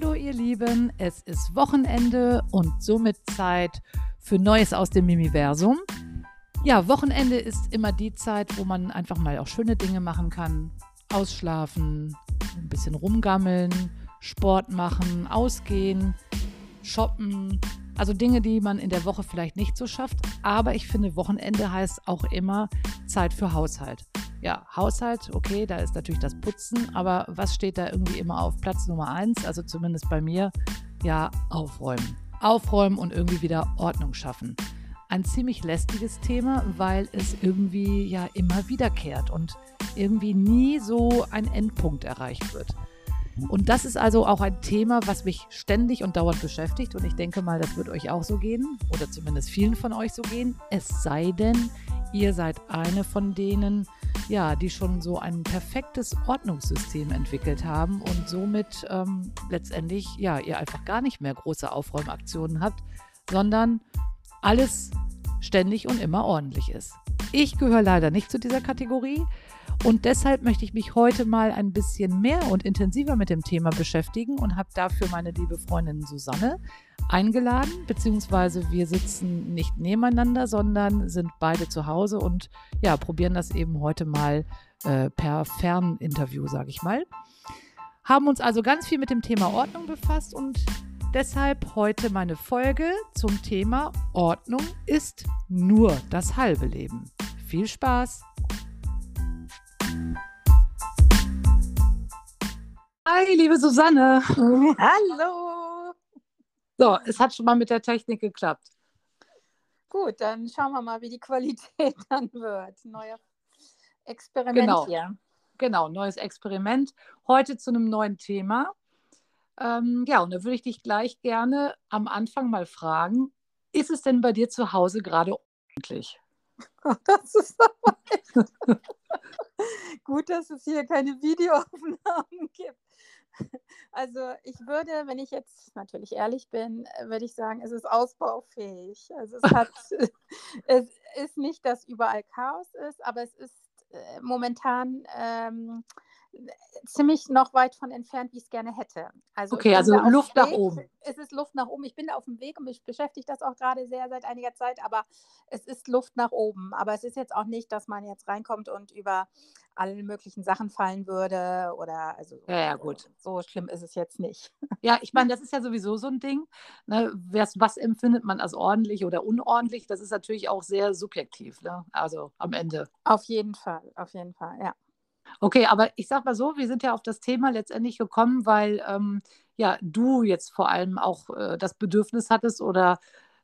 Hallo ihr Lieben, es ist Wochenende und somit Zeit für Neues aus dem Mimiversum. Ja, Wochenende ist immer die Zeit, wo man einfach mal auch schöne Dinge machen kann. Ausschlafen, ein bisschen rumgammeln, Sport machen, ausgehen, shoppen. Also Dinge, die man in der Woche vielleicht nicht so schafft. Aber ich finde, Wochenende heißt auch immer Zeit für Haushalt. Ja, Haushalt, okay, da ist natürlich das Putzen, aber was steht da irgendwie immer auf Platz Nummer eins? Also zumindest bei mir, ja, aufräumen. Aufräumen und irgendwie wieder Ordnung schaffen. Ein ziemlich lästiges Thema, weil es irgendwie ja immer wiederkehrt und irgendwie nie so ein Endpunkt erreicht wird. Und das ist also auch ein Thema, was mich ständig und dauernd beschäftigt. Und ich denke mal, das wird euch auch so gehen oder zumindest vielen von euch so gehen. Es sei denn, ihr seid eine von denen, ja, die schon so ein perfektes Ordnungssystem entwickelt haben und somit ähm, letztendlich, ja, ihr einfach gar nicht mehr große Aufräumaktionen habt, sondern alles ständig und immer ordentlich ist. Ich gehöre leider nicht zu dieser Kategorie. Und deshalb möchte ich mich heute mal ein bisschen mehr und intensiver mit dem Thema beschäftigen und habe dafür meine liebe Freundin Susanne eingeladen, beziehungsweise wir sitzen nicht nebeneinander, sondern sind beide zu Hause und ja, probieren das eben heute mal äh, per Ferninterview, sage ich mal. Haben uns also ganz viel mit dem Thema Ordnung befasst und deshalb heute meine Folge zum Thema Ordnung ist nur das halbe Leben. Viel Spaß! Hi, liebe Susanne. Hallo. So, es hat schon mal mit der Technik geklappt. Gut, dann schauen wir mal, wie die Qualität dann wird. Neuer Experiment Genau. hier. Genau, neues Experiment. Heute zu einem neuen Thema. Ähm, ja, und da würde ich dich gleich gerne am Anfang mal fragen, ist es denn bei dir zu Hause gerade ordentlich? Das ist aber gut, dass es hier keine Videoaufnahmen gibt. Also ich würde, wenn ich jetzt natürlich ehrlich bin, würde ich sagen, es ist ausbaufähig. Also es hat, es ist nicht, dass überall Chaos ist, aber es ist äh, momentan ähm, ziemlich noch weit von entfernt, wie ich es gerne hätte. Also Okay, also Luft nach Weg. oben. Es ist Luft nach oben. Ich bin da auf dem Weg und mich beschäftigt das auch gerade sehr seit einiger Zeit, aber es ist Luft nach oben. Aber es ist jetzt auch nicht, dass man jetzt reinkommt und über alle möglichen Sachen fallen würde oder also Ja, ja, gut. so schlimm ist es jetzt nicht. Ja, ich meine, das ist ja sowieso so ein Ding. Ne? Was, was empfindet man als ordentlich oder unordentlich? Das ist natürlich auch sehr subjektiv, ne? Also am Ende. Auf jeden Fall, auf jeden Fall, ja. Okay, aber ich sag mal so, wir sind ja auf das Thema letztendlich gekommen, weil ähm, ja du jetzt vor allem auch äh, das Bedürfnis hattest oder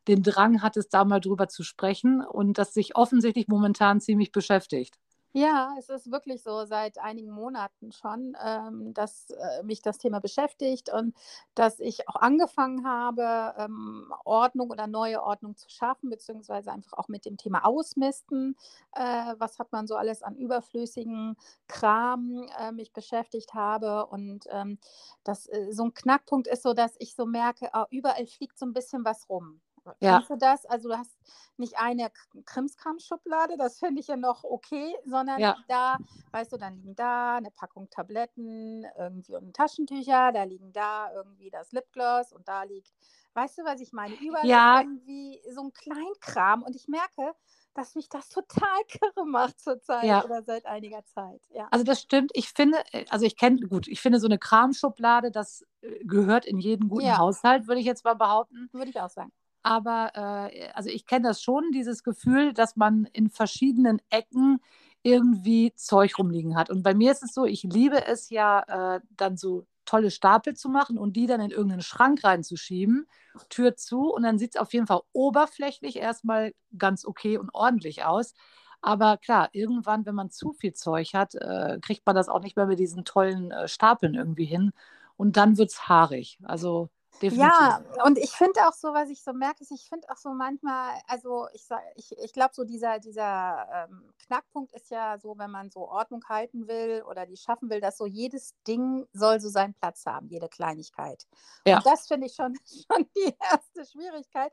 den Drang hattest, da mal drüber zu sprechen und das sich offensichtlich momentan ziemlich beschäftigt. Ja, es ist wirklich so seit einigen Monaten schon, ähm, dass äh, mich das Thema beschäftigt und dass ich auch angefangen habe, ähm, Ordnung oder neue Ordnung zu schaffen, beziehungsweise einfach auch mit dem Thema Ausmisten. Äh, was hat man so alles an überflüssigen Kram äh, mich beschäftigt habe. Und ähm, das, äh, so ein Knackpunkt ist so, dass ich so merke, ah, überall fliegt so ein bisschen was rum. Ja. Du das? Also du hast nicht eine Krimskram-Schublade, das finde ich ja noch okay, sondern Ja. da, weißt du, dann liegen da eine Packung Tabletten, irgendwie und Taschentücher, da liegen da irgendwie das Lipgloss und da liegt, weißt du, was ich meine? Überall Ja. irgendwie so ein Kleinkram und ich merke, dass mich das total kirre macht zurzeit Ja. oder seit einiger Zeit. Ja. Also das stimmt. Ich finde, äh, also ich kenne, gut, ich finde so eine Kramschublade, das äh, gehört in jeden guten Ja. Haushalt, würde ich jetzt mal behaupten. Würde ich auch sagen. Aber äh, also ich kenne das schon, dieses Gefühl, dass man in verschiedenen Ecken irgendwie Zeug rumliegen hat. Und bei mir ist es so, ich liebe es ja, äh, dann so tolle Stapel zu machen und die dann in irgendeinen Schrank reinzuschieben, Tür zu und dann sieht es auf jeden Fall oberflächlich erstmal ganz okay und ordentlich aus. Aber klar, irgendwann, wenn man zu viel Zeug hat, äh, kriegt man das auch nicht mehr mit diesen tollen äh, Stapeln irgendwie hin. Und dann wird es haarig. Also definitiv. Ja, und ich finde auch so, was ich so merke, ist, ich finde auch so manchmal, also ich ich, ich glaube, so dieser, dieser ähm, Knackpunkt ist ja so, wenn man so Ordnung halten will oder die schaffen will, dass so jedes Ding soll so seinen Platz haben, jede Kleinigkeit. Ja. Und das finde ich schon, schon die erste Schwierigkeit,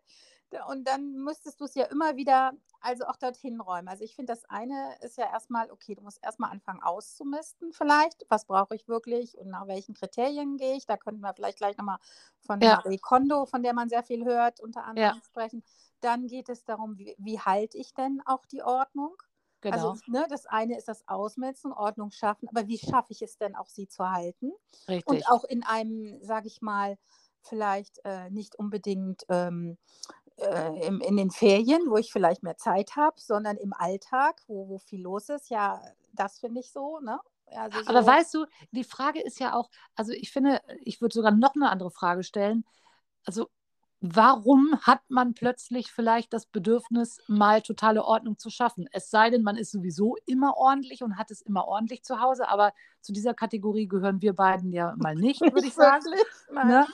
Und dann müsstest du es ja immer wieder, also auch dorthin räumen. Also ich finde, das eine ist ja erstmal, okay, du musst erstmal anfangen auszumisten vielleicht. Was brauche ich wirklich und nach welchen Kriterien gehe ich? Da könnten wir vielleicht gleich nochmal von Ja. Marie Kondo, von der man sehr viel hört, unter Ja, anderem sprechen. Dann geht es darum, wie, wie halte ich denn auch die Ordnung? Also genau. ne, das eine ist das Ausmetzen, Ordnung schaffen, aber wie schaffe ich es denn auch, sie zu halten? Und Richtig. auch in einem, sage ich mal, vielleicht äh, nicht unbedingt ähm, äh, im, in den Ferien, wo ich vielleicht mehr Zeit habe, sondern im Alltag, wo, wo viel los ist. Ja, das finde ich so, ne? Also Aber so, weißt du, die Frage ist ja auch, also ich finde, ich würde sogar noch eine andere Frage stellen. Also warum hat man plötzlich vielleicht das Bedürfnis, mal totale Ordnung zu schaffen? Es sei denn, man ist sowieso immer ordentlich und hat es immer ordentlich zu Hause, aber zu dieser Kategorie gehören wir beiden ja mal nicht, würde ich sagen. Ne?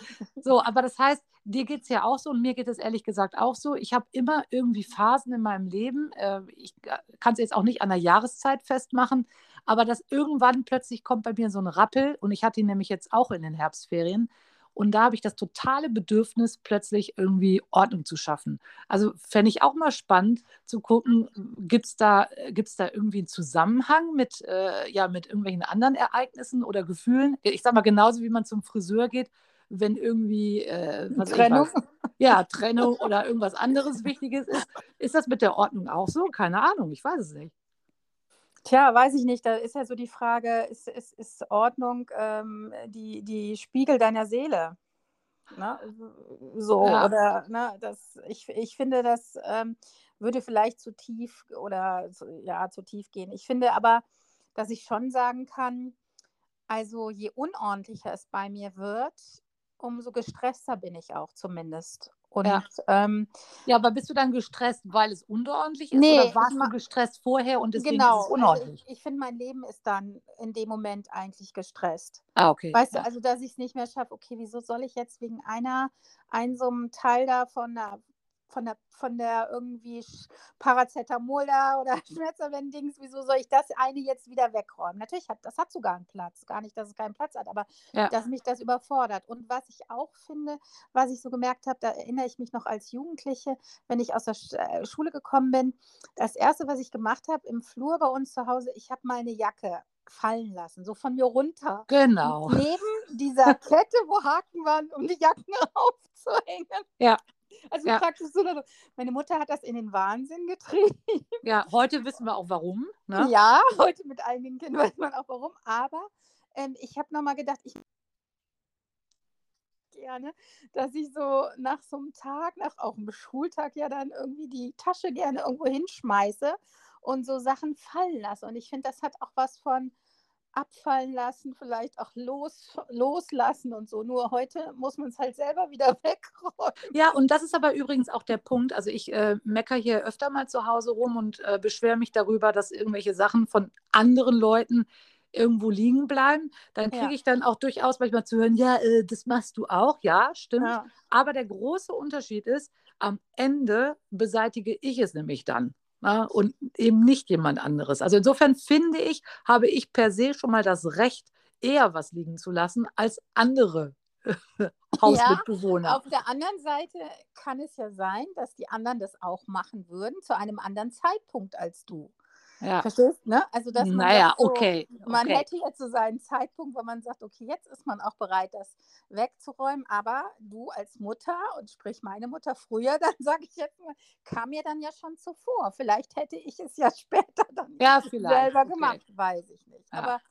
So, aber das heißt, dir geht es ja auch so und mir geht es ehrlich gesagt auch so. Ich habe immer irgendwie Phasen in meinem Leben. Äh, ich kann es jetzt auch nicht an der Jahreszeit festmachen, aber dass irgendwann plötzlich kommt bei mir so ein Rappel und ich hatte ihn nämlich jetzt auch in den Herbstferien. Und da habe ich das totale Bedürfnis, plötzlich irgendwie Ordnung zu schaffen. Also fände ich auch mal spannend zu gucken, gibt es da, gibt's da irgendwie einen Zusammenhang mit, äh, ja, mit irgendwelchen anderen Ereignissen oder Gefühlen? Ich sage mal, genauso wie man zum Friseur geht, wenn irgendwie, äh, Trennung. ja, Trennung oder irgendwas anderes Wichtiges ist. Ist das mit der Ordnung auch so? Keine Ahnung, ich weiß es nicht. Tja, weiß ich nicht. Da ist ja so die Frage, ist, ist, ist Ordnung ähm, die, die Spiegel deiner Seele? Ne? So, Ja, oder ne, das, ich, ich finde, das ähm, würde vielleicht zu tief oder zu, ja, zu tief gehen. Ich finde aber, dass ich schon sagen kann, also je unordentlicher es bei mir wird, umso gestresster bin ich auch zumindest. Und ja. ähm, Ja, aber bist du dann gestresst, weil es unordentlich ist nee, oder warst du gestresst vorher und deswegen ist es genau, also ich, unordentlich? ich finde, mein Leben ist dann in dem Moment eigentlich gestresst. Ah, okay, Weißt du, ja. also dass ich es nicht mehr schaffe, okay, wieso soll ich jetzt wegen einer, ein so einem Teil da von der, von der, von der irgendwie Paracetamol da oder Schmerztabletten-Dings, wieso soll ich das eine jetzt wieder wegräumen? Natürlich hat das hat sogar einen Platz. Gar nicht, dass es keinen Platz hat, aber Ja, dass mich das überfordert. Und was ich auch finde, was ich so gemerkt habe, da erinnere ich mich noch als Jugendliche, wenn ich aus der Sch äh, Schule gekommen bin, das Erste, was ich gemacht habe im Flur bei uns zu Hause, ich habe mal eine Jacke fallen lassen, so von mir runter. genau. Neben dieser Kette, wo Haken waren, um die Jacken aufzuhängen. Ja, Also ja, praktisch so. eine- Meine Mutter hat das in den Wahnsinn getrieben. ja. Heute wissen wir auch warum, ne? Ja, heute mit einigen Kindern weiß man auch warum. Aber ähm, ich habe nochmal gedacht, ich gerne, dass ich so nach so einem Tag, nach auch einem Schultag ja dann irgendwie die Tasche gerne irgendwo hinschmeiße und so Sachen fallen lasse. Und ich finde, das hat auch was von abfallen lassen, vielleicht auch los, loslassen und so. Nur heute muss man es halt selber wieder wegräumen. Ja, und das ist aber übrigens auch der Punkt. Also ich äh, mecker hier öfter mal zu Hause rum und äh, beschwere mich darüber, dass irgendwelche Sachen von anderen Leuten irgendwo liegen bleiben. Dann kriege Ja, ich dann auch durchaus manchmal zu hören, ja, äh, das machst du auch. Ja, stimmt. ja. Aber der große Unterschied ist, am Ende beseitige ich es nämlich dann. Na, und eben nicht jemand anderes. Also insofern finde ich, habe ich per se schon mal das Recht, eher was liegen zu lassen als andere Ja, Hausmitbewohner. auf der anderen Seite kann es ja sein, dass die anderen das auch machen würden, zu einem anderen Zeitpunkt als du. Ja, Verstehst, ne? Also, dass man naja, so, okay, man okay. hätte jetzt so seinen Zeitpunkt, wo man sagt, okay, jetzt ist man auch bereit, das wegzuräumen, aber du als Mutter und sprich meine Mutter früher, dann sage ich jetzt mal, kam mir dann ja schon zuvor. Vielleicht hätte ich es ja später dann Ja, selber Okay. gemacht, weiß ich nicht. Ja. Aber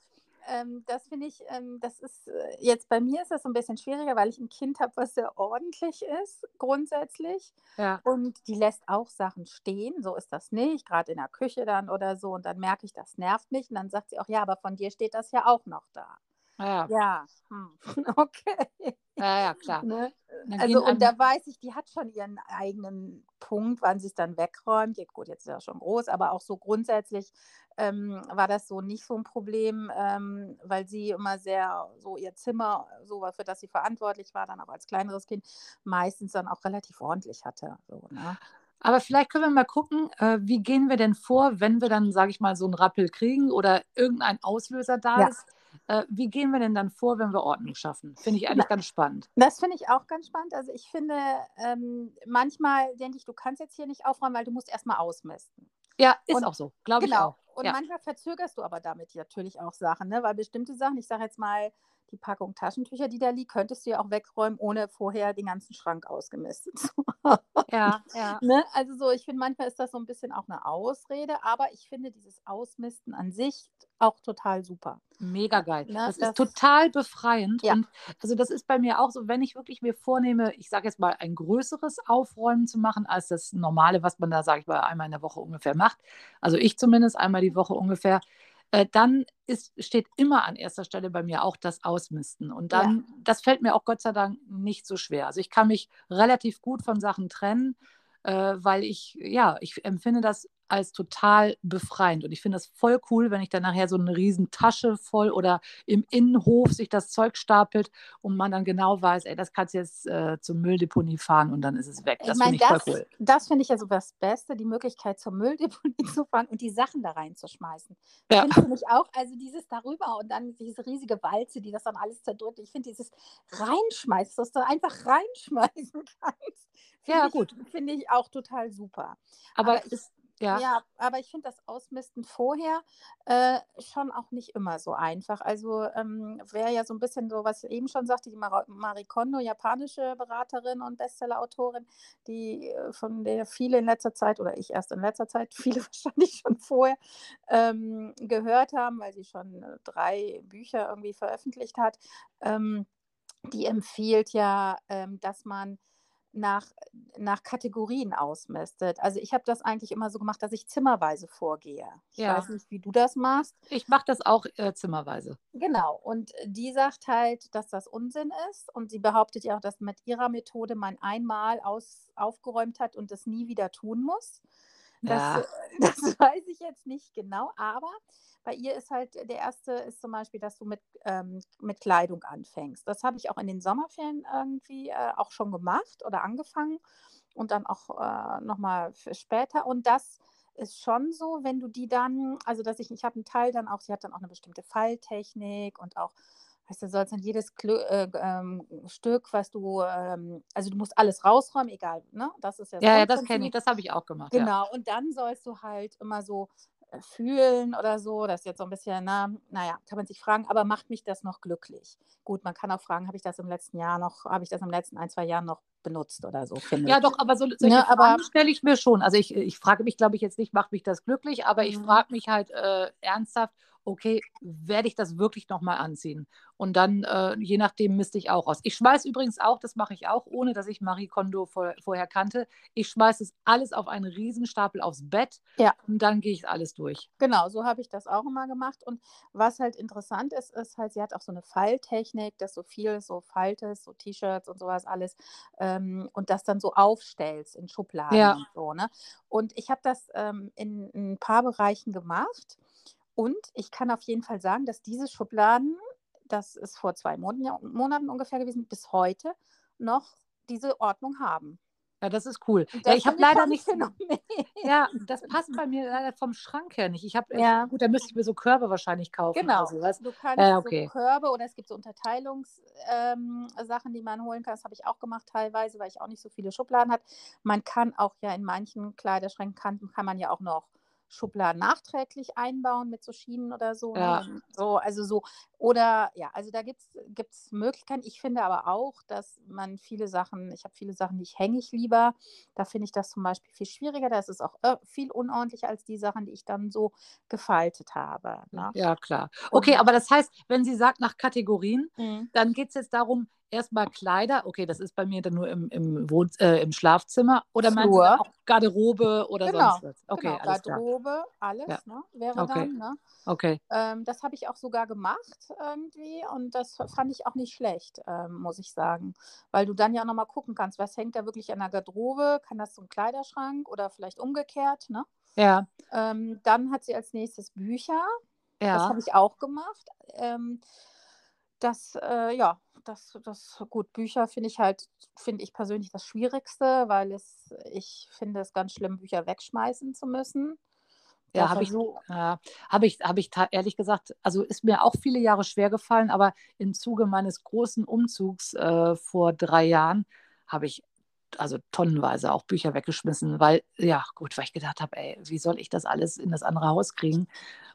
ähm, das finde ich, ähm, das ist äh, jetzt bei mir ist das so ein bisschen schwieriger, weil ich ein Kind habe, was sehr ordentlich ist, grundsätzlich. Ja, Und die lässt auch Sachen stehen, so ist das nicht, gerade in der Küche dann oder so. Und dann merke ich, das nervt mich. Und dann sagt sie auch, ja, aber von dir steht das ja auch noch da. Ja, Ja, hm. okay. ja, ja, klar. Ne? Also, und da weiß ich, die hat schon ihren eigenen Punkt, wann sie es dann wegräumt. Ja, gut, jetzt ist er schon groß, aber auch so grundsätzlich ähm, war das so nicht so ein Problem, ähm, weil sie immer sehr so ihr Zimmer, so für das sie verantwortlich war, dann auch als kleineres Kind, meistens dann auch relativ ordentlich hatte. So, ne? aber vielleicht können wir mal gucken, äh, wie gehen wir denn vor, wenn wir dann, sage ich mal, so einen Rappel kriegen oder irgendein Auslöser da Ja. ist. Äh, wie gehen wir denn dann vor, wenn wir Ordnung schaffen? Finde ich eigentlich Na, ganz spannend. Das finde ich auch ganz spannend. Also ich finde, ähm, manchmal denke ich, du kannst jetzt hier nicht aufräumen, weil du musst erstmal ausmisten. Ja, ist Und auch so, glaube ich genau. auch. Und Ja, manchmal verzögerst du aber damit natürlich auch Sachen, ne? Weil bestimmte Sachen, ich sage jetzt mal, die Packung Taschentücher, die da liegt, könntest du ja auch wegräumen, ohne vorher den ganzen Schrank ausgemistet zu haben. ja, ja. Ne? Also so, ich finde, manchmal ist das so ein bisschen auch eine Ausrede, aber ich finde dieses Ausmisten an sich auch total super. Mega geil. Ne? Das ist Das, total befreiend. ja, Und also das ist bei mir auch so, wenn ich wirklich mir vornehme, ich sage jetzt mal, ein größeres Aufräumen zu machen, als das normale, was man da, sage ich mal, einmal in der Woche ungefähr macht. Also ich zumindest einmal die Woche ungefähr. Äh, dann ist, steht immer an erster Stelle bei mir auch das Ausmisten. Und ja, dann, das fällt mir auch Gott sei Dank nicht so schwer. Also ich kann mich relativ gut von Sachen trennen, äh, weil ich, ja, ich empfinde das als total befreiend. Und ich finde das voll cool, wenn ich dann nachher so eine riesen Tasche voll oder im Innenhof sich das Zeug stapelt und man dann genau weiß, ey, das kannst du jetzt äh, zur Mülldeponie fahren und dann ist es weg. Ich Das finde meine, ich voll das, cool. das finde ich ja so das Beste, die Möglichkeit zur Mülldeponie zu fahren und die Sachen da reinzuschmeißen. Ja, Findest du nicht auch? Also dieses darüber und dann diese riesige Walze, die das dann alles zerdrückt. Ich finde dieses Reinschmeißen, dass du einfach reinschmeißen kannst, finde ja, ich, gut. finde ich auch total super. Aber Aber ich, ist, ja, ja, aber ich finde das Ausmisten vorher äh, schon auch nicht immer so einfach. Also ähm, wäre ja so ein bisschen so, was ich eben schon sagte, die Mara- Marie Kondo, japanische Beraterin und Bestsellerautorin, die äh, von der viele in letzter Zeit oder ich erst in letzter Zeit, viele wahrscheinlich schon vorher ähm, gehört haben, weil sie schon äh, drei Bücher irgendwie veröffentlicht hat. Ähm, die empfiehlt ja, ähm, dass man nach, nach Kategorien ausmistet. Also ich habe das eigentlich immer so gemacht, dass ich zimmerweise vorgehe. Ich weiß ja. nicht, wie du das machst. Ich mache das auch äh, zimmerweise. Genau. Und die sagt halt, dass das Unsinn ist. Und sie behauptet ja auch, dass mit ihrer Methode man einmal aus, aufgeräumt hat und es nie wieder tun muss. Das, Ja, äh, das weiß ich jetzt nicht genau, aber bei ihr ist halt der erste ist zum Beispiel, dass du mit, ähm, mit Kleidung anfängst. Das habe ich auch in den Sommerferien irgendwie äh, auch schon gemacht oder angefangen und dann auch äh, nochmal später. Und das ist schon so, wenn du die dann, also dass ich, ich habe einen Teil dann auch, sie hat dann auch eine bestimmte Falltechnik und auch, weißt du, sollst dann jedes Klö äh, ähm, Stück, was du, ähm, also du musst alles rausräumen, egal, ne? Das ist ja das ja, ja, das kenne ich. Das habe ich auch gemacht, ja. Genau, und dann sollst du halt immer so äh, fühlen oder so. Das ist jetzt so ein bisschen, na, naja, kann man sich fragen, aber macht mich das noch glücklich? Gut, man kann auch fragen, habe ich das im letzten Jahr noch, habe ich das im letzten ein, zwei Jahren noch benutzt oder so, Ja, ich. doch, aber so, solche Ne, aber Fragen stelle ich mir schon. Also ich, ich frage mich, glaube ich, jetzt nicht, macht mich das glücklich, aber ich mhm. frage mich halt äh, ernsthaft, okay, werde ich das wirklich nochmal anziehen? Und dann, äh, je nachdem, misste ich auch aus. Ich schmeiße übrigens auch, das mache ich auch, ohne dass ich Marie Kondo vor, vorher kannte. Ich schmeiße es alles auf einen Riesenstapel aufs Bett ja. und dann gehe ich alles durch. Genau, so habe ich das auch immer gemacht. Und was halt interessant ist, ist halt, sie hat auch so eine Falltechnik, dass so viel so faltest, so T-Shirts und sowas alles ähm, und das dann so aufstellst in Schubladen Ja, und so. Ne? Und ich habe das ähm, in, in ein paar Bereichen gemacht. Und ich kann auf jeden Fall sagen, dass diese Schubladen, das ist vor zwei Monaten, ja, Monaten ungefähr gewesen, bis heute noch diese Ordnung haben. ja, das ist cool. Und Ja, das ich habe leider nicht, ja, das passt bei mir leider vom Schrank her nicht. Ich habe, Ja. gut, da müsste ich mir so Körbe wahrscheinlich kaufen Genau. sowas. Du kannst so okay. Körbe oder es gibt so Unterteilungssachen, ähm, die man holen kann. Das habe ich auch gemacht teilweise, weil ich auch nicht so viele Schubladen hat. Man kann auch ja in manchen Kleiderschränken kann, kann man ja auch noch Schubladen nachträglich einbauen mit so Schienen oder so. Ne? Ja, Wenn- So, also so, oder ja, also da gibt es Möglichkeiten. Ich finde aber auch, dass man viele Sachen, ich habe viele Sachen, die ich hänge ich lieber. Da finde ich das zum Beispiel viel schwieriger. Da ist es auch äh, viel unordentlicher als die Sachen, die ich dann so gefaltet habe. Ne? ja, klar. Okay, aber das heißt, wenn sie sagt nach Kategorien, Mhm. dann geht es jetzt darum, erstmal Kleider, okay, das ist bei mir dann nur im, im, Wohn äh, im Schlafzimmer, oder dann Flur. auch Garderobe oder Genau, sonst was? Okay, genau. alles klar. Garderobe, Ja, alles, ne, wäre okay, dann, ne? okay. Ähm, das habe ich auch sogar gemacht irgendwie und das fand ich auch nicht schlecht, ähm, muss ich sagen. Weil du dann ja nochmal gucken kannst, was hängt da wirklich an der Garderobe? Kann das zum Kleiderschrank oder vielleicht umgekehrt, ne? Ja, Ähm, dann hat sie als nächstes Bücher. Das habe ja, ich auch gemacht. Ähm, das, äh, ja, das, das, gut, Bücher finde ich halt, finde ich persönlich das Schwierigste, weil es, ich finde es ganz schlimm, Bücher wegschmeißen zu müssen. Ja, habe ich, äh, hab ich, hab ich ehrlich gesagt, also ist mir auch viele Jahre schwer gefallen, aber im Zuge meines großen Umzugs äh, vor drei Jahren habe ich also tonnenweise auch Bücher weggeschmissen, weil, ja, gut, weil ich gedacht habe, ey, wie soll ich das alles in das andere Haus kriegen?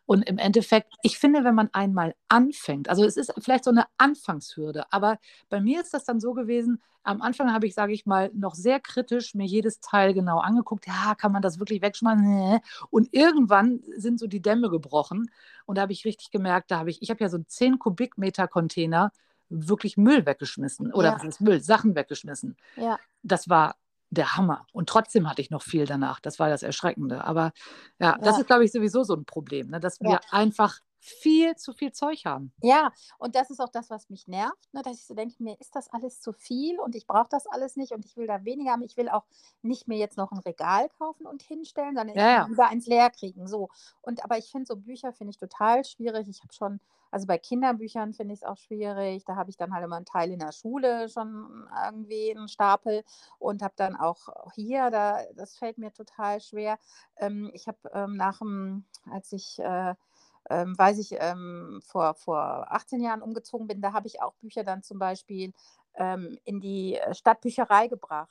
Und im Endeffekt, ich finde, wenn man einmal anfängt, also es ist vielleicht so eine Anfangshürde, aber bei mir ist das dann so gewesen, am Anfang habe ich, sage ich mal, noch sehr kritisch mir jedes Teil genau angeguckt, ja, kann man das wirklich wegschmeißen? Und irgendwann sind so die Dämme gebrochen und da habe ich richtig gemerkt, da habe ich, ich habe ja so einen 10 Kubikmeter Container wirklich Müll weggeschmissen oder ja. was ist Müll, Sachen weggeschmissen. Ja. Das war der Hammer. Und trotzdem hatte ich noch viel danach. Das war das Erschreckende. Aber ja, ja. das ist, glaube ich, sowieso so ein Problem, ne? dass wir einfach viel zu viel Zeug haben. Ja, und das ist auch das, was mich nervt, ne? dass ich so denke, mir ist das alles zu viel und ich brauche das alles nicht und ich will da weniger haben. Ich will auch nicht mehr jetzt noch ein Regal kaufen und hinstellen, sondern ja, ich will lieber eins leer kriegen. So. Und aber ich finde so Bücher finde ich total schwierig. Ich habe schon, also bei Kinderbüchern finde ich es auch schwierig. Da habe ich dann halt immer einen Teil in der Schule schon irgendwie einen Stapel und habe dann auch hier, da, das fällt mir total schwer. Ähm, ich habe ähm, nach dem, als ich äh, ähm, weiß ich, ähm, vor, vor 18 Jahren umgezogen bin, da habe ich auch Bücher dann zum Beispiel ähm, in die äh, Stadtbücherei gebracht.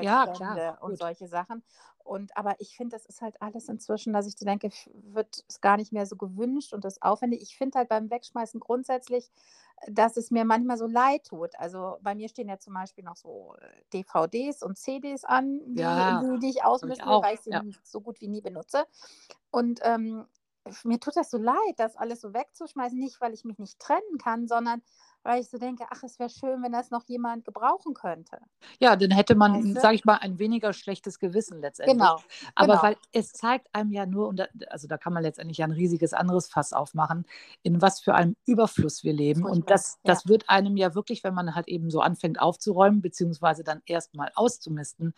Ja, klar. Und gut. solche Sachen. Und aber ich finde, das ist halt alles inzwischen, dass ich denke, wird es gar nicht mehr so gewünscht und das aufwendig. Ich finde halt beim Wegschmeißen grundsätzlich, dass es mir manchmal so leid tut. Also bei mir stehen ja zum Beispiel noch so äh, DVDs und CDs an, die, ja, die, die ich ausmisten will, weil ich sie ja. so gut wie nie benutze. Und ähm, mir tut das so leid, das alles so wegzuschmeißen, nicht weil ich mich nicht trennen kann, sondern weil ich so denke, ach, es wäre schön, wenn das noch jemand gebrauchen könnte. Ja, dann hätte man, weißt du? sage ich mal, ein weniger schlechtes Gewissen letztendlich. Genau. Aber genau. weil es zeigt einem ja nur, und da, also da kann man letztendlich ja ein riesiges anderes Fass aufmachen, in was für einem Überfluss wir leben. Furchtbar. Und das, das ja. wird einem ja wirklich, wenn man halt eben so anfängt aufzuräumen, beziehungsweise dann erstmal auszumisten,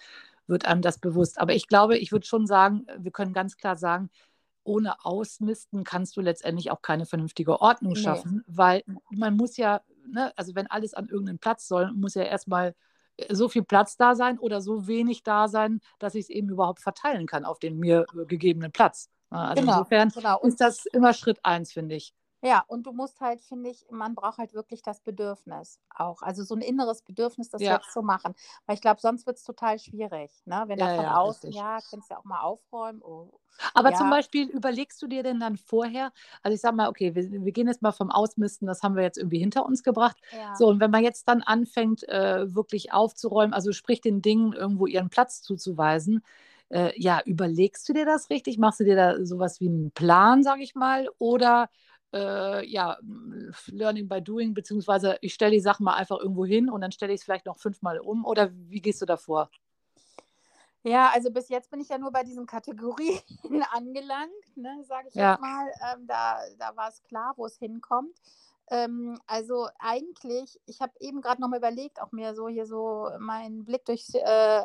wird einem das bewusst. Aber ich glaube, ich würde schon sagen, wir können ganz klar sagen, ohne Ausmisten kannst du letztendlich auch keine vernünftige Ordnung schaffen, nee. weil man muss ja, ne, also wenn alles an irgendeinen Platz soll, muss ja erstmal äh, so viel Platz da sein oder so wenig da sein, dass ich es eben überhaupt verteilen kann auf den mir äh, gegebenen Platz. Also genau, insofern genau. ist das immer Schritt eins, finde ich. Ja, und du musst halt, finde ich, man braucht halt wirklich das Bedürfnis auch. Also so ein inneres Bedürfnis, das ja. jetzt zu machen. Weil ich glaube, sonst wird es total schwierig. Ne? Wenn ja, da von ja, außen, ja, kannst du ja auch mal aufräumen. Oh, Aber ja. zum Beispiel überlegst du dir denn dann vorher, also ich sag mal, okay, wir, wir, gehen jetzt mal vom Ausmisten, das haben wir jetzt irgendwie hinter uns gebracht. So, und wenn man jetzt dann anfängt, äh, wirklich aufzuräumen, also sprich den Dingen irgendwo ihren Platz zuzuweisen, äh, ja, überlegst du dir das richtig? Machst du dir da sowas wie einen Plan, sag ich mal, oder äh, ja, Learning by Doing, beziehungsweise ich stelle die Sachen mal einfach irgendwo hin und dann stelle ich es vielleicht noch fünfmal um oder wie gehst du da vor? Ja, also bis jetzt bin ich ja nur bei diesen Kategorien angelangt, ne, sage ich ja. jetzt mal. Ähm, da da war es klar, wo es hinkommt. Ähm, also eigentlich, ich habe eben gerade noch mal überlegt, auch mir so hier so meinen Blick durchs äh,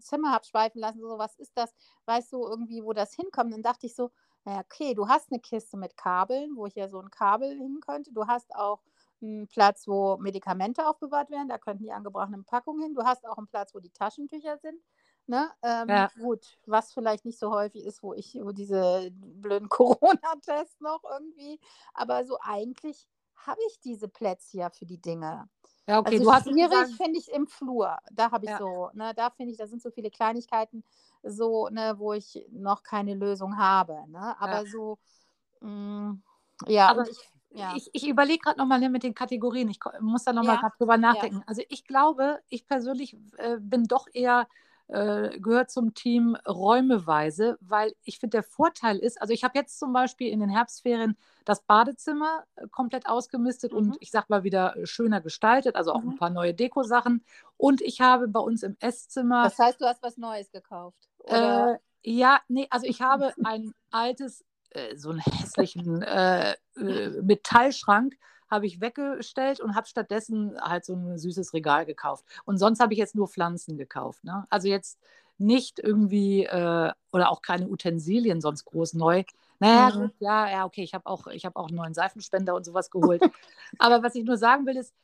Zimmer habe schweifen lassen, so was ist das? Weißt du irgendwie, wo das hinkommt? Dann dachte ich so, naja, okay, du hast eine Kiste mit Kabeln, wo hier so ein Kabel hin könnte. Du hast auch einen Platz, wo Medikamente aufbewahrt werden. Da könnten die angebrochenen Packungen hin. Du hast auch einen Platz, wo die Taschentücher sind. Ne? Ähm, ja. Gut, was vielleicht nicht so häufig ist, wo ich wo diese blöden Corona-Tests noch irgendwie. Aber so eigentlich habe ich diese Plätze ja für die Dinge. Ja, okay, also du hast schwierig finde ich im Flur. Da habe ich ja. so, ne, da finde ich, da sind so viele Kleinigkeiten, so, ne, wo ich noch keine Lösung habe. Ne? Aber ja. so, mh, ja, Aber ich, ja. ich, ich überlege gerade nochmal ne, mit den Kategorien. Ich muss da nochmal ja. drüber nachdenken. Also ich glaube, ich persönlich äh, bin doch eher äh, gehört zum Team räumeweise, weil ich finde, der Vorteil ist, also ich habe jetzt zum Beispiel in den Herbstferien das Badezimmer äh, komplett ausgemistet mhm. und ich sag mal wieder äh, schöner gestaltet, also auch mhm. ein paar neue Dekosachen. Und ich habe bei uns im Esszimmer. Das heißt, du hast was Neues gekauft? Äh, ja, nee, also ich habe ein altes, äh, so einen hässlichen Metallschrank habe ich weggestellt und habe stattdessen halt so ein süßes Regal gekauft. Und sonst habe ich jetzt nur Pflanzen gekauft. Ne? Also jetzt nicht irgendwie äh, oder auch keine Utensilien sonst groß neu. Naja, mhm. gut, ja, ja, okay, ich habe auch, hab auch einen neuen Seifenspender und sowas geholt. Aber was ich nur sagen will, ist,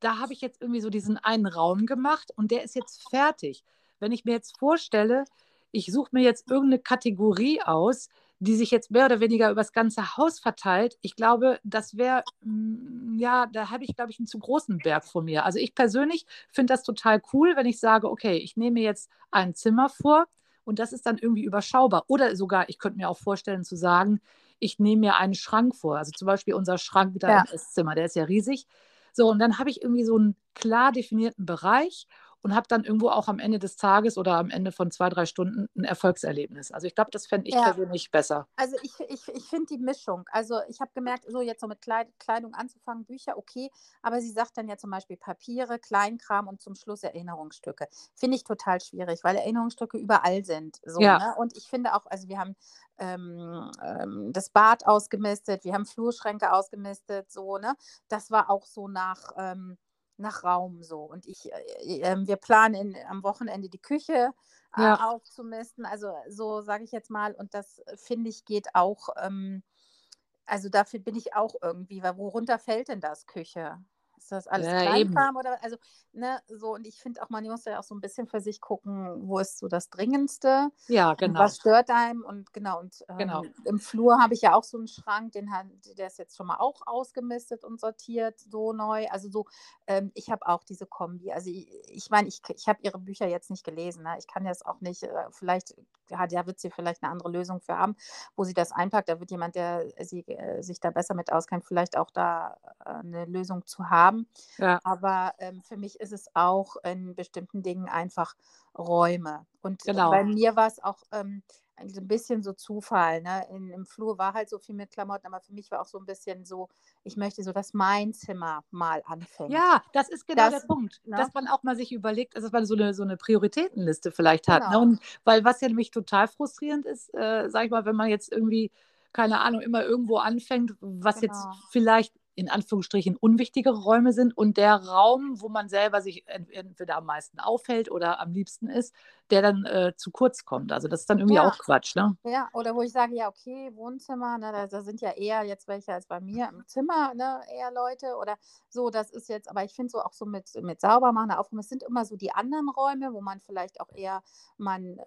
da habe ich jetzt irgendwie so diesen einen Raum gemacht und der ist jetzt fertig. Wenn ich mir jetzt vorstelle, ich suche mir jetzt irgendeine Kategorie aus, die sich jetzt mehr oder weniger über das ganze Haus verteilt, ich glaube, das wäre, mm, ja, da habe ich, glaube ich, einen zu großen Berg vor mir. Also ich persönlich finde das total cool, wenn ich sage, okay, ich nehme jetzt ein Zimmer vor und das ist dann irgendwie überschaubar. Oder sogar, ich könnte mir auch vorstellen zu sagen, ich nehme mir einen Schrank vor. Also zum Beispiel unser Schrank da Ja. im Esszimmer, der ist ja riesig. So, und dann habe ich irgendwie so einen klar definierten Bereich und habe dann irgendwo auch am Ende des Tages oder am Ende von zwei, drei Stunden ein Erfolgserlebnis. Also ich glaube, das fände ich Ja. persönlich besser. Also ich, ich, ich finde die Mischung. Also ich habe gemerkt, so jetzt so mit Kleid Kleidung anzufangen, Bücher, okay, aber sie sagt dann ja zum Beispiel Papiere, Kleinkram und zum Schluss Erinnerungsstücke. Finde ich total schwierig, weil Erinnerungsstücke überall sind. So, Ja. ne? Und ich finde auch, also wir haben ähm, ähm, das Bad ausgemistet, wir haben Flurschränke ausgemistet, so, ne? Das war auch so nach. Ähm, nach Raum so. Und ich, äh, äh, wir planen in, am Wochenende die Küche äh, Ja. aufzumisten. Also so sage ich jetzt mal. Und das äh, finde ich geht auch, ähm, also dafür bin ich auch irgendwie, weil worunter fällt denn das Küche? Ist das alles Ja. Kleinkram oder also, ne, so und ich finde auch, man muss ja auch so ein bisschen für sich gucken, wo ist so das Dringendste Ja, genau. was stört einem und genau und Genau. ähm, im Flur habe ich ja auch so einen Schrank, den hat, der ist jetzt schon mal auch ausgemistet und sortiert, so neu. Also so, ähm, ich habe auch diese Kombi. Also ich meine, ich, mein, ich, ich habe ihre Bücher jetzt nicht gelesen. Ne? Ich kann das auch nicht, äh, vielleicht, ja, da wird sie vielleicht eine andere Lösung für haben, wo sie das einpackt. Da wird jemand, der sie, äh, sich da besser mit auskennt, vielleicht auch da äh, eine Lösung zu haben. Ja, Aber ähm, für mich ist es auch in bestimmten Dingen einfach Räume. Und Genau. bei mir war es auch ähm, ein bisschen so Zufall. Ne? In, Im Flur war halt so viel mit Klamotten, aber für mich war auch so ein bisschen so, ich möchte so, dass mein Zimmer mal anfängt. ja, das ist genau Das- der Punkt, ne? dass man auch mal sich überlegt, dass man so eine, so eine Prioritätenliste vielleicht hat. Ne? Genau. Und weil was ja nämlich total frustrierend ist, äh, sag ich mal, wenn man jetzt irgendwie, keine Ahnung, immer irgendwo anfängt, was jetzt Genau. vielleicht in Anführungsstrichen unwichtigere Räume sind und der Raum, wo man selber sich ent entweder am meisten aufhält oder am liebsten ist, der dann äh, zu kurz kommt. Also das ist dann irgendwie Ja. auch Quatsch, ne? Ja, oder wo ich sage, ja, okay, Wohnzimmer, ne, da, da sind ja eher jetzt welche als bei mir im Zimmer, ne, eher Leute oder so, das ist jetzt, aber ich finde so auch so mit, mit Saubermachen, Aufräumen, es sind immer so die anderen Räume, wo man vielleicht auch eher man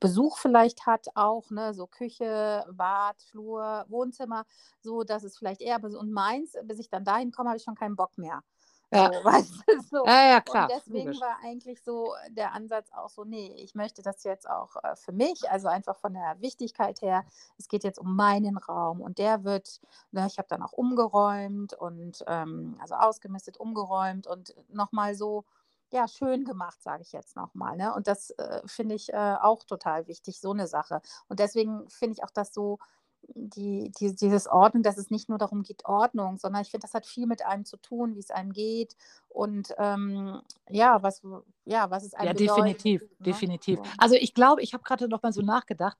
Besuch vielleicht hat auch, ne, so Küche, Bad, Flur, Wohnzimmer, so, dass es vielleicht eher, und meins, bis ich dann dahin komme, habe ich schon keinen Bock mehr. Ja. So, weißt du, so. Ja, ja, klar. Und deswegen logisch. war eigentlich so der Ansatz auch so, nee, ich möchte das jetzt auch äh, für mich, also einfach von der Wichtigkeit her, es geht jetzt um meinen Raum und der wird, ne, ich habe dann auch umgeräumt und ähm, also ausgemistet, umgeräumt und nochmal so, ja, schön gemacht, sage ich jetzt nochmal. Ne? Und das äh, finde ich äh, auch total wichtig, so eine Sache. Und deswegen finde ich auch das so, die, die, dieses Ordnen, dass es nicht nur darum geht, Ordnung, sondern ich finde, das hat viel mit einem zu tun, wie es einem geht und ähm, ja, was, ja, was es einem Ja, bedeutet, definitiv, ne? definitiv. So. Also ich glaube, ich habe gerade noch mal so nachgedacht.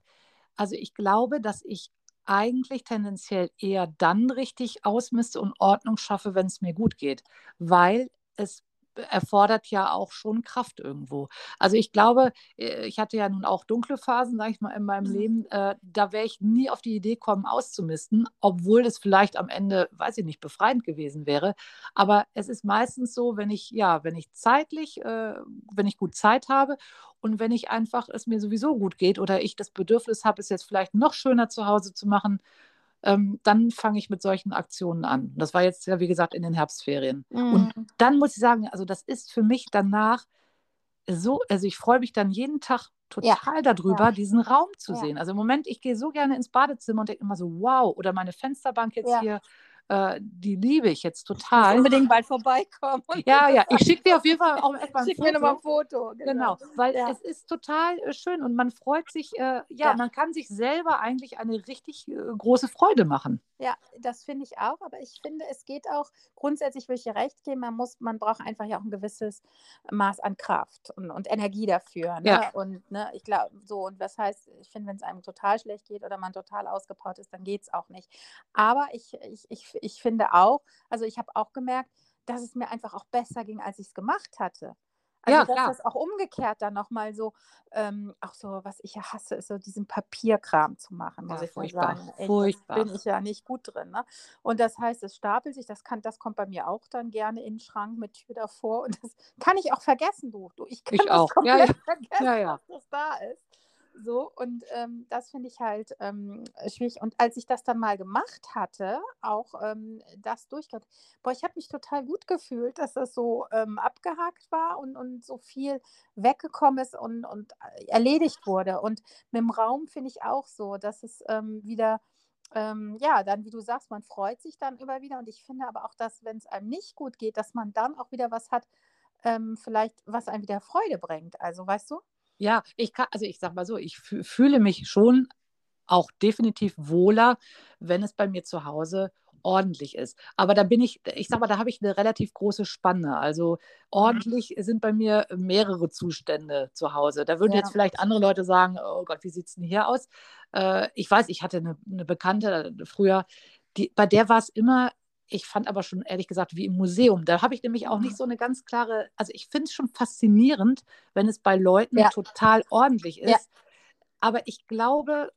Also ich glaube, dass ich eigentlich tendenziell eher dann richtig ausmiste und Ordnung schaffe, wenn es mir gut geht, weil es erfordert ja auch schon Kraft irgendwo. Also ich glaube, äh, ich hatte ja nun auch dunkle Phasen, sage ich mal, in meinem Mhm. Leben. Äh, da wäre ich nie auf die Idee kommen, auszumisten, obwohl es vielleicht am Ende, weiß ich nicht, befreiend gewesen wäre. Aber es ist meistens so, wenn ich, ja, wenn ich zeitlich, äh, wenn ich gut Zeit habe und wenn ich einfach es mir sowieso gut geht oder ich das Bedürfnis habe, es jetzt vielleicht noch schöner zu Hause zu machen, ähm, dann fange ich mit solchen Aktionen an. Das war jetzt ja, wie gesagt, in den Herbstferien. Und Mhm. dann muss ich sagen, also das ist für mich danach so, also ich freue mich dann jeden Tag Ja, total darüber, ja. diesen Raum zu Ja. sehen. Also im Moment, ich gehe so gerne ins Badezimmer und denke immer so, wow, oder meine Fensterbank jetzt Ja. hier, äh, die liebe ich jetzt Ich muss total. unbedingt bald vorbeikommen. Ja, ja, ich schicke dir auf jeden Fall auch erstmal ein Schick mir nochmal ein Foto. Foto. Genau, weil Ja. es ist total äh, schön und man freut sich, äh, ja, Ja. man kann sich selber eigentlich eine richtig äh, große Freude machen. Ja, das finde ich auch, aber ich finde, es geht auch, grundsätzlich würde ich dir recht geben, man muss, man braucht einfach ja auch ein gewisses Maß an Kraft und, und Energie dafür. Ne? Ja. Und ne, ich glaube, so, und was heißt, ich finde, wenn es einem total schlecht geht oder man total ausgepowert ist, dann geht es auch nicht. Aber ich, ich, ich, ich finde auch, also ich habe auch gemerkt, dass es mir einfach auch besser ging, als ich es gemacht hatte. Also, Ja, dass klar. das auch umgekehrt dann nochmal so, ähm, auch so, was ich ja hasse, ist so diesen Papierkram zu machen, muss Ja, ich furchtbar, sagen. Echt, furchtbar. Bin ich ja nicht gut drin. Ne? Und das heißt, es stapelt sich, das, kann, das kommt bei mir auch dann gerne in den Schrank mit Tür davor. Und das kann ich auch vergessen, du. du ich kann Ich das auch. Komplett ja. vergessen, Ja, ja. dass das da ist. So, und ähm, das finde ich halt ähm, schwierig. Und als ich das dann mal gemacht hatte, auch ähm, das durchgeht, boah, ich habe mich total gut gefühlt, dass das so ähm, abgehakt war und, und so viel weggekommen ist und, und äh, erledigt wurde. Und mit dem Raum finde ich auch so, dass es ähm, wieder ähm, ja, dann, wie du sagst, man freut sich dann immer wieder. Und ich finde aber auch, dass, wenn es einem nicht gut geht, dass man dann auch wieder was hat, ähm, vielleicht, was einem wieder Freude bringt. Also, weißt du? Ja, ich kann, also ich sag mal so, ich fühle mich schon auch definitiv wohler, wenn es bei mir zu Hause ordentlich ist. Aber da bin ich, ich sag mal, da habe ich eine relativ große Spanne. Also mhm. ordentlich sind bei mir mehrere Zustände zu Hause. Da würden ja. jetzt vielleicht andere Leute sagen, oh Gott, wie sieht es denn hier aus? Äh, ich weiß, ich hatte eine, eine Bekannte früher, die, bei der war es immer, ich fand aber schon ehrlich gesagt wie im Museum. Da habe ich nämlich auch nicht so eine ganz klare, also ich finde es schon faszinierend, wenn es bei Leuten ja. total ordentlich ist. Ja. Aber ich glaube,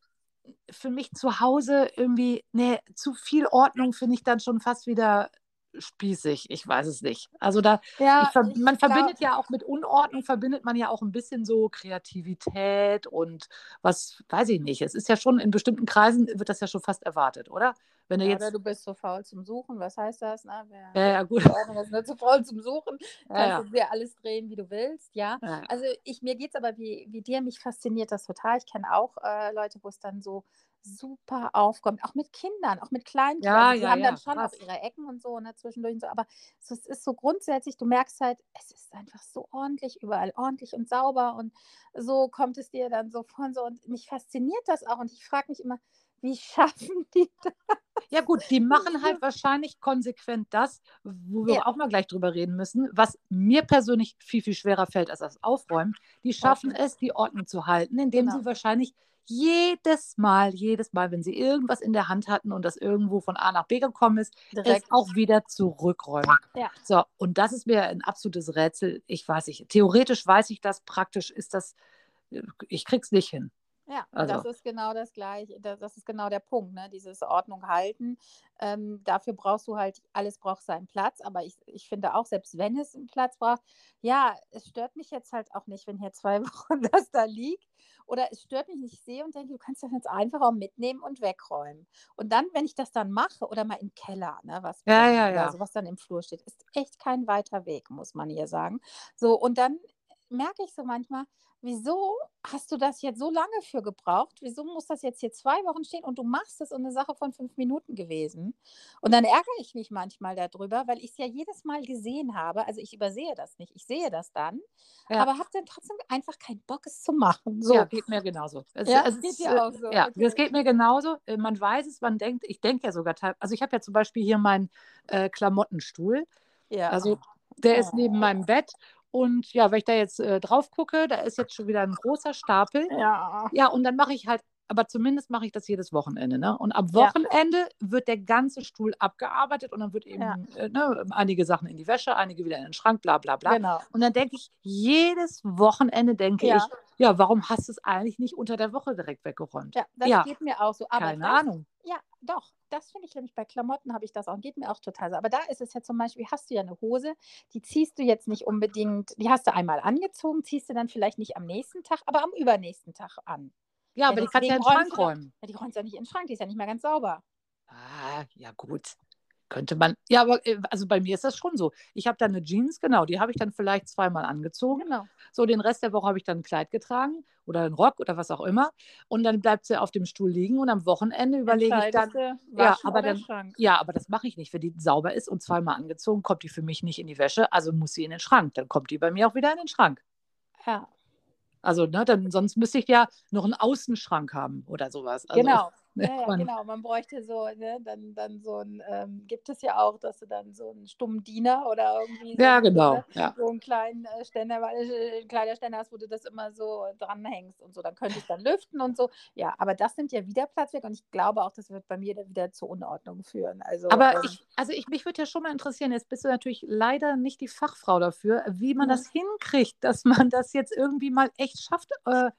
für mich zu Hause irgendwie, nee, zu viel Ordnung finde ich dann schon fast wieder spießig. Ich weiß es nicht. Also da, ja, ver man verbindet ja auch mit Unordnung, verbindet man ja auch ein bisschen so Kreativität und was, weiß ich nicht. Es ist ja schon in bestimmten Kreisen wird das ja schon fast erwartet, oder? Wenn du ja, jetzt... Oder du bist zu faul zum Suchen, was heißt das? Na, wer, ja, ja, gut. Ordnung ist zu faul zum Suchen, kannst ja, du dir alles drehen, wie du willst, ja. ja. Also ich, mir geht es aber wie, wie dir, mich fasziniert das total. Ich kenne auch äh, Leute, wo es dann so super aufkommt, auch mit Kindern, auch mit kleinen Kindern. Ja, also die ja, haben ja, dann schon krass. auch ihre Ecken und so ne, zwischendurch und so, aber so, es ist so grundsätzlich, du merkst halt, es ist einfach so ordentlich, überall ordentlich und sauber und so kommt es dir dann so von so und mich fasziniert das auch und ich frage mich immer, wie schaffen die das? Ja gut, die machen halt wahrscheinlich konsequent das, wo wir ja. auch mal gleich drüber reden müssen, was mir persönlich viel, viel schwerer fällt als das Aufräumen. Die schaffen es, die Ordnung zu halten, indem genau. sie wahrscheinlich jedes Mal, jedes Mal, wenn sie irgendwas in der Hand hatten und das irgendwo von A nach B gekommen ist, Direkt. es auch wieder zurückräumen. Ja. So, und das ist mir ein absolutes Rätsel. Ich weiß nicht, theoretisch weiß ich das, praktisch ist das, äh, ich krieg's nicht hin. Ja, also. das ist genau das Gleiche. Das ist genau der Punkt, ne? dieses Ordnung halten. Ähm, dafür brauchst du halt, alles braucht seinen Platz. Aber ich, ich finde auch, selbst wenn es einen Platz braucht, ja, es stört mich jetzt halt auch nicht, wenn hier zwei Wochen das da liegt. Oder es stört mich nicht, ich sehe und denke, du kannst das jetzt einfach auch mitnehmen und wegräumen. Und dann, wenn ich das dann mache, oder mal im Keller, ne, was, ja, ja, ja. Also, was dann im Flur steht, ist echt kein weiter Weg, muss man hier sagen. So, und dann merke ich so manchmal, wieso hast du das jetzt so lange für gebraucht? Wieso muss das jetzt hier zwei Wochen stehen und du machst es und eine Sache von fünf Minuten gewesen? Und dann ärgere ich mich manchmal darüber, weil ich es ja jedes Mal gesehen habe. Also ich übersehe das nicht, ich sehe das dann, ja. aber habe dann trotzdem einfach keinen Bock, es zu machen. So. Ja, geht mir genauso. Es, ja, es geht dir auch so. Ja, okay. das geht mir genauso. Äh, man weiß es, man denkt, ich denke ja sogar, also ich habe ja zum Beispiel hier meinen äh, Klamottenstuhl. Ja. Also der ist neben meinem Bett und ja, wenn ich da jetzt äh, drauf gucke, da ist jetzt schon wieder ein großer Stapel. Ja. Ja, und dann mache ich halt, aber zumindest mache ich das jedes Wochenende. Ne? Und am Wochenende ja. wird der ganze Stuhl abgearbeitet und dann wird eben ja. äh, ne, einige Sachen in die Wäsche, einige wieder in den Schrank, bla bla bla. Genau. Und dann denke ich, jedes Wochenende denke ja. ich, ja, warum hast du es eigentlich nicht unter der Woche direkt weggeräumt? Ja, das geht mir auch so. Aber Keine das, Ahnung. Ja, doch das finde ich nämlich bei Klamotten habe ich das auch, geht mir auch total so. Aber da ist es ja zum Beispiel, hast du ja eine Hose, die ziehst du jetzt nicht unbedingt, die hast du einmal angezogen, ziehst du dann vielleicht nicht am nächsten Tag, aber am übernächsten Tag an. Ja, aber die kannst du ja in den Schrank räumen. Ja, die räumst ja nicht in den Schrank, die ist ja nicht mehr ganz sauber. Ah, ja gut. Könnte man, ja, aber äh, also bei mir ist das schon so. Ich habe dann eine Jeans, genau, die habe ich dann vielleicht zweimal angezogen. Genau. So, den Rest der Woche habe ich dann ein Kleid getragen oder einen Rock oder was auch immer. Und dann bleibt sie auf dem Stuhl liegen und am Wochenende überlege ich dann. Ja aber, dann ja, aber das mache ich nicht. Wenn die sauber ist und zweimal angezogen, kommt die für mich nicht in die Wäsche, also muss sie in den Schrank. Dann kommt die bei mir auch wieder in den Schrank. Ja. Also, ne, dann sonst müsste ich ja noch einen Außenschrank haben oder sowas. Also, genau. Ja, ja, genau. Man bräuchte so, ne, dann, dann so ein, ähm, gibt es ja auch, dass du dann so einen stummen Diener oder irgendwie so, ja, genau. Ne, ja. so einen kleinen äh, Ständer, äh, ein kleiner Ständer hast, wo du das immer so dranhängst und so. Dann könnte ich dann lüften und so. Ja, aber das nimmt ja wieder Platz weg und ich glaube auch, das wird bei mir dann wieder zur Unordnung führen. Also, aber ähm, ich, also ich, mich würde ja schon mal interessieren, jetzt bist du natürlich leider nicht die Fachfrau dafür, wie man mhm. das hinkriegt, dass man das jetzt irgendwie mal echt schafft. Äh,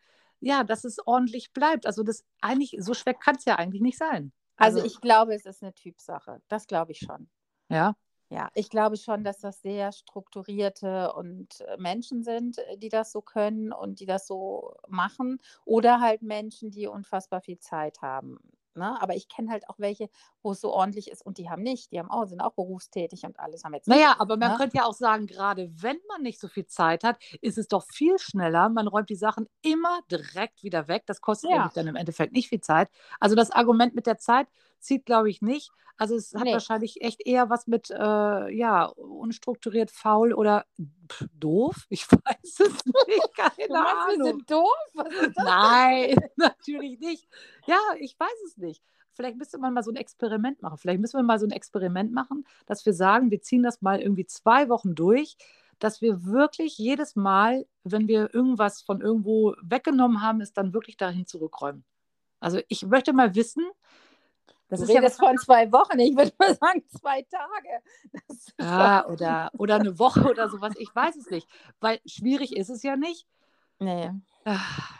ja, dass es ordentlich bleibt. Also das eigentlich, so schwer kann es ja eigentlich nicht sein. Also, also ich glaube, es ist eine Typsache. Das glaube ich schon. Ja. Ja, ich glaube schon, dass das sehr strukturierte und äh, Menschen sind, äh, die das so können und die das so machen oder halt Menschen, die unfassbar viel Zeit haben. Ne? Aber ich kenne halt auch welche, wo es so ordentlich ist und die haben nicht. Die haben auch, sind auch berufstätig und alles haben jetzt Naja, nicht. aber man Ne? könnte ja auch sagen, gerade wenn man nicht so viel Zeit hat, ist es doch viel schneller. Man räumt die Sachen immer direkt wieder weg. Das kostet Ja. nämlich dann im Endeffekt nicht viel Zeit. Also das Argument mit der Zeit zieht, glaube ich, nicht. Also es hat Nee. wahrscheinlich echt eher was mit, äh, ja, unstrukturiert, faul oder pff, doof. Ich weiß es nicht. Keine Du meinst, wir Ahnung. sind doof? Nein, natürlich nicht. Ja, ich weiß es nicht. Vielleicht müsste man mal so ein Experiment machen. Vielleicht müssen wir mal so ein Experiment machen, dass wir sagen, wir ziehen das mal irgendwie zwei Wochen durch, dass wir wirklich jedes Mal, wenn wir irgendwas von irgendwo weggenommen haben, es dann wirklich dahin zurückräumen. Also ich möchte mal wissen, das Du ist ja redest von zwei Wochen, ich würde mal sagen zwei Tage. Ja, oder, oder eine Woche oder sowas, ich weiß es nicht. Weil schwierig ist es ja nicht. Nee. Ah,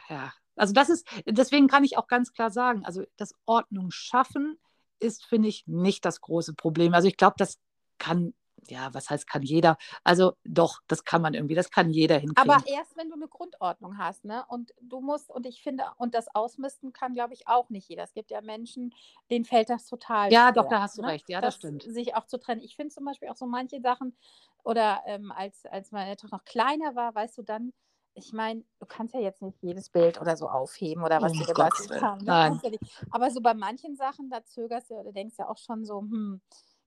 Ja, also das ist, deswegen kann ich auch ganz klar sagen, also das Ordnung schaffen ist, finde ich, nicht das große Problem. Also ich glaube, das kann, ja, was heißt kann jeder? Also doch, das kann man irgendwie, das kann jeder hinkriegen. Aber erst, wenn du eine Grundordnung hast, ne? Und du musst, und ich finde, und das Ausmisten kann, glaube ich, auch nicht jeder. Es gibt ja Menschen, denen fällt das total ja, schwer, doch, da hast du ne? recht, ja, das, stimmt. Sich auch zu trennen. Ich finde zum Beispiel auch so manche Sachen, oder ähm, als, als meine Tochter noch kleiner war, weißt du, dann, ich meine, du kannst ja jetzt nicht jedes Bild oder so aufheben oder was die Gottes gebastelt haben. ne? nein. Ja. Aber so bei manchen Sachen, da zögerst du oder denkst ja auch schon so, hm,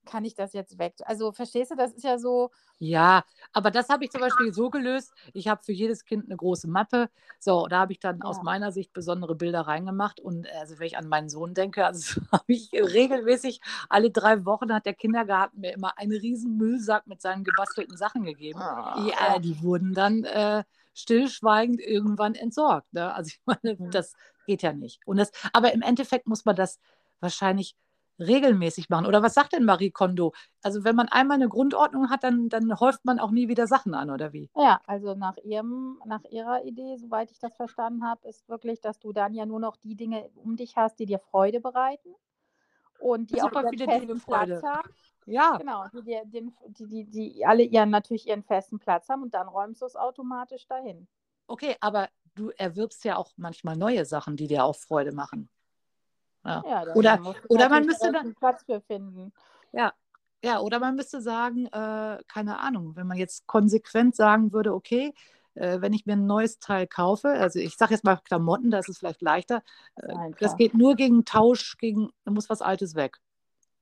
kann ich das jetzt weg? Also verstehst du, das ist ja so, Ja, aber das habe ich zum Beispiel so gelöst. Ich habe für jedes Kind eine große Mappe. So, da habe ich dann aus Ja. meiner Sicht besondere Bilder reingemacht. Und äh, also wenn ich an meinen Sohn denke, also habe ich regelmäßig alle drei Wochen hat der Kindergarten mir immer einen riesen Müllsack mit seinen gebastelten Sachen gegeben. ah, Ja, die wurden dann äh, stillschweigend irgendwann entsorgt. Ne? Also ich meine, Mhm. das geht ja nicht. Und das, aber im Endeffekt muss man das wahrscheinlich regelmäßig machen. Oder was sagt denn Marie Kondo? Also wenn man einmal eine Grundordnung hat, dann, dann häuft man auch nie wieder Sachen an, oder wie? Ja, also nach ihrem, nach ihrer Idee, soweit ich das verstanden habe, ist wirklich, dass du dann ja nur noch die Dinge um dich hast, die dir Freude bereiten und die Super auch ihren viele Dinge festen Freude. Platz haben. Ja, Genau, die, die, die, die alle ihren natürlich ihren festen Platz haben und dann räumst du es automatisch dahin. okay, aber du erwirbst ja auch manchmal neue Sachen, die dir auch Freude machen. Ja. Ja, Oder- du oder man natürlich müsste dann- Platz für finden. Ja, oder man müsste sagen, äh, keine Ahnung, wenn man jetzt konsequent sagen würde, okay, äh, wenn ich mir ein neues Teil kaufe, also ich sage jetzt mal Klamotten, da ist es vielleicht leichter, äh, das geht nur gegen Tausch, gegen, da muss was Altes weg.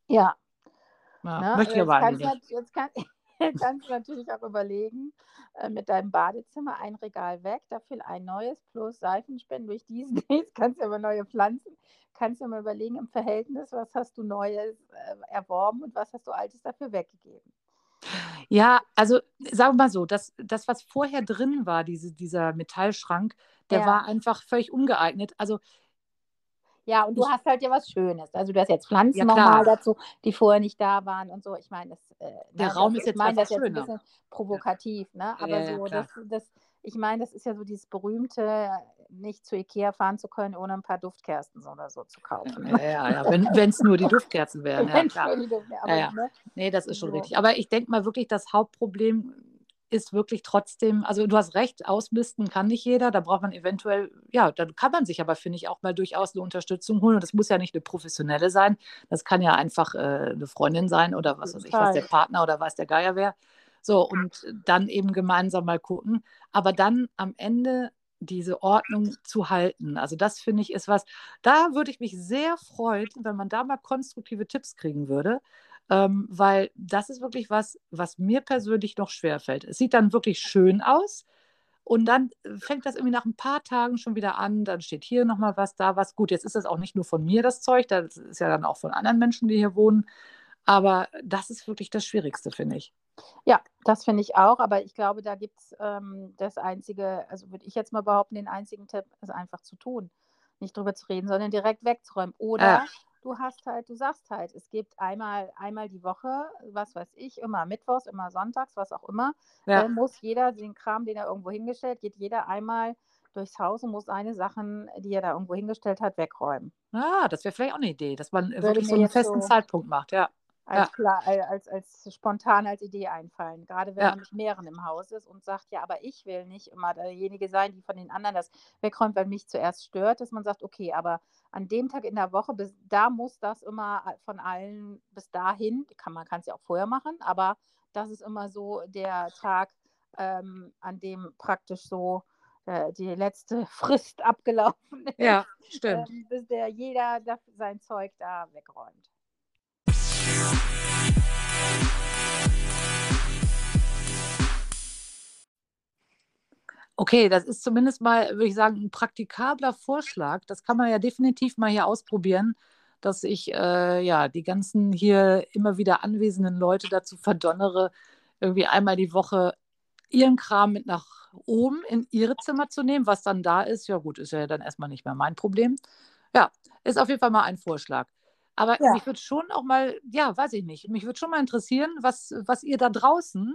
Ja, Ja, Ne? möchte ich Jetzt aber du nicht. nat- jetzt kann, kannst du natürlich auch überlegen, äh, mit deinem Badezimmer ein Regal weg, dafür ein neues plus Seifenspenden durch diesen, jetzt kannst du aber neue Pflanzen, kannst du mal überlegen im Verhältnis, was hast du Neues äh, erworben und was hast du Altes dafür weggegeben. Ja, also sagen wir mal so, das, das, was vorher drin war, diese, dieser Metallschrank, der Ja. war einfach völlig ungeeignet. Also Ja, und du Ich- hast halt ja was Schönes. Also du hast jetzt Pflanzen Ja, nochmal dazu, die vorher nicht da waren und so. Ich meine, das, äh, Der ne, Raum das, ist jetzt ich meine das jetzt ein bisschen provokativ, ne? Aber Ja, so, das, das, ich meine, das ist ja so dieses berühmte, nicht zu Ikea fahren zu können, ohne ein paar Duftkerzen oder so zu kaufen. ja, ja, ja, wenn es nur die Duftkerzen wären. Ja, klar. Aber Ja, ja. Ne? Nee, das ist schon So. richtig. Aber ich denke mal wirklich, das Hauptproblem ist wirklich trotzdem, also du hast recht, ausmisten kann nicht jeder. Da braucht man eventuell, ja, dann kann man sich aber, finde ich, auch mal durchaus eine Unterstützung holen. Und das muss ja nicht eine professionelle sein. Das kann ja einfach äh, eine Freundin sein oder was weiß ich, was der. Partner oder was der Geier wäre. So, und dann eben gemeinsam mal gucken. Aber dann am Ende diese Ordnung zu halten. Also das finde ich ist was, da würde ich mich sehr freuen, wenn man da mal konstruktive Tipps kriegen würde, ähm, weil das ist wirklich was, was mir persönlich noch schwerfällt. Es sieht dann wirklich schön aus und dann fängt das irgendwie nach ein paar Tagen schon wieder an, dann steht hier nochmal was, da was. Gut, jetzt ist das auch nicht nur von mir das Zeug, das ist ja dann auch von anderen Menschen, die hier wohnen, aber das ist wirklich das Schwierigste, finde ich. Ja, das finde ich auch, aber ich glaube, da gibt es ähm, das einzige, also würde ich jetzt mal behaupten, den einzigen Tipp ist einfach zu tun. Nicht drüber zu reden, sondern direkt wegzuräumen. Oder Ja. Du hast halt, du sagst halt, es gibt einmal, einmal die Woche, was weiß ich, immer mittwochs, immer sonntags, was auch immer, Ja. äh, muss jeder den Kram, den er irgendwo hingestellt, geht jeder einmal durchs Haus und muss seine Sachen, die er da irgendwo hingestellt hat, wegräumen. Ah, das wäre vielleicht auch eine Idee, dass man Würde wirklich so einen festen so- Zeitpunkt macht, ja. Als, klar, äh, als, als spontan als Idee einfallen. Gerade wenn Ja. man mit mehreren im Haus ist und sagt, ja, aber ich will nicht immer derjenige sein, die von den anderen das wegräumt, weil mich zuerst stört, dass man sagt, okay, aber an dem Tag in der Woche, bis, da muss das immer a- von allen bis dahin, kann man kann es ja auch vorher machen, aber das ist immer so der Tag, ähm, an dem praktisch so äh, die letzte Frist abgelaufen ist, Ja, stimmt. ähm, bis der jeder sein Zeug da wegräumt. Okay, das ist zumindest mal, würde ich sagen, ein praktikabler Vorschlag. Das kann man ja definitiv mal hier ausprobieren, dass ich äh, ja die ganzen hier immer wieder anwesenden Leute dazu verdonnere, irgendwie einmal die Woche ihren Kram mit nach oben in ihre Zimmer zu nehmen. Was dann da ist, ja gut, ist ja dann erstmal nicht mehr mein Problem. Ja, ist auf jeden Fall mal ein Vorschlag. Aber Ja. mich würde schon auch mal, ja, weiß ich nicht, mich würde schon mal interessieren, was, was ihr da draußen